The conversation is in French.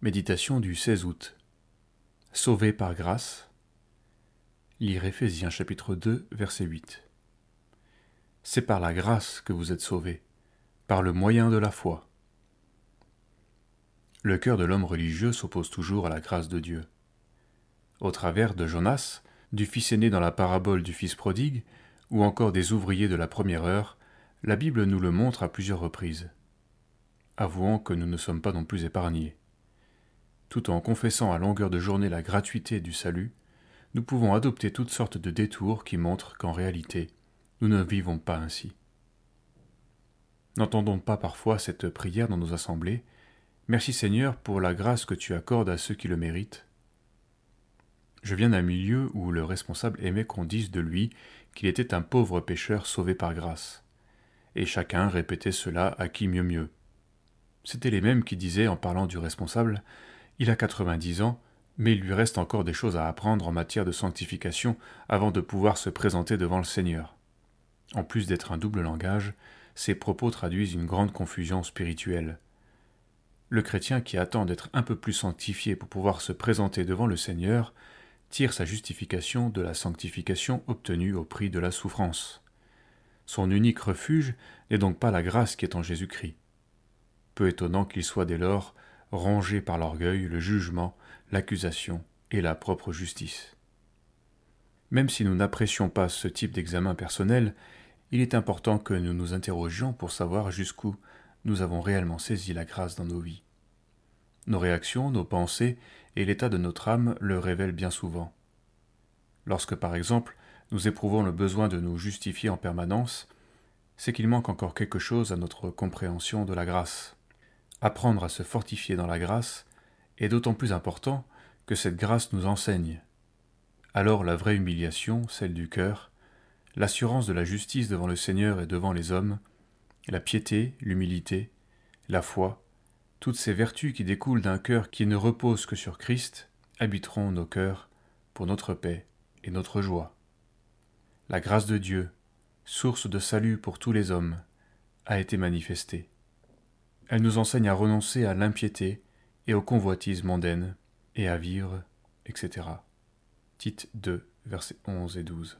Méditation du 16 août. Sauvé par grâce. Lire Éphésiens chapitre 2 verset 8. C'est par la grâce que vous êtes sauvés, par le moyen de la foi. Le cœur de l'homme religieux s'oppose toujours à la grâce de Dieu. Au travers de Jonas, du fils aîné dans la parabole du fils prodigue, ou encore des ouvriers de la première heure, la Bible nous le montre à plusieurs reprises. Avouons que nous ne sommes pas non plus épargnés. Tout en confessant à longueur de journée la gratuité du salut, nous pouvons adopter toutes sortes de détours qui montrent qu'en réalité, nous ne vivons pas ainsi. N'entendons pas parfois cette prière dans nos assemblées Merci Seigneur pour la grâce que tu accordes à ceux qui le méritent. Je viens d'un milieu où le responsable aimait qu'on dise de lui qu'il était un pauvre pécheur sauvé par grâce. Et chacun répétait cela à qui mieux mieux. C'étaient les mêmes qui disaient en parlant du responsable il a 90 ans, mais il lui reste encore des choses à apprendre en matière de sanctification avant de pouvoir se présenter devant le Seigneur. En plus d'être un double langage, ces propos traduisent une grande confusion spirituelle. Le chrétien qui attend d'être un peu plus sanctifié pour pouvoir se présenter devant le Seigneur tire sa justification de la sanctification obtenue au prix de la souffrance. Son unique refuge n'est donc pas la grâce qui est en Jésus-Christ. Peu étonnant qu'il soit dès lors rongés par l'orgueil, le jugement, l'accusation et la propre justice. Même si nous n'apprécions pas ce type d'examen personnel, il est important que nous nous interrogions pour savoir jusqu'où nous avons réellement saisi la grâce dans nos vies. Nos réactions, nos pensées et l'état de notre âme le révèlent bien souvent. Lorsque, par exemple, nous éprouvons le besoin de nous justifier en permanence, c'est qu'il manque encore quelque chose à notre compréhension de la grâce. Apprendre à se fortifier dans la grâce est d'autant plus important que cette grâce nous enseigne. Alors la vraie humiliation, celle du cœur, l'assurance de la justice devant le Seigneur et devant les hommes, la piété, l'humilité, la foi, toutes ces vertus qui découlent d'un cœur qui ne repose que sur Christ, habiteront nos cœurs pour notre paix et notre joie. La grâce de Dieu, source de salut pour tous les hommes, a été manifestée. Elle nous enseigne à renoncer à l'impiété et aux convoitises mondaines, et à vivre, etc. Tite 2, versets 11 et 12.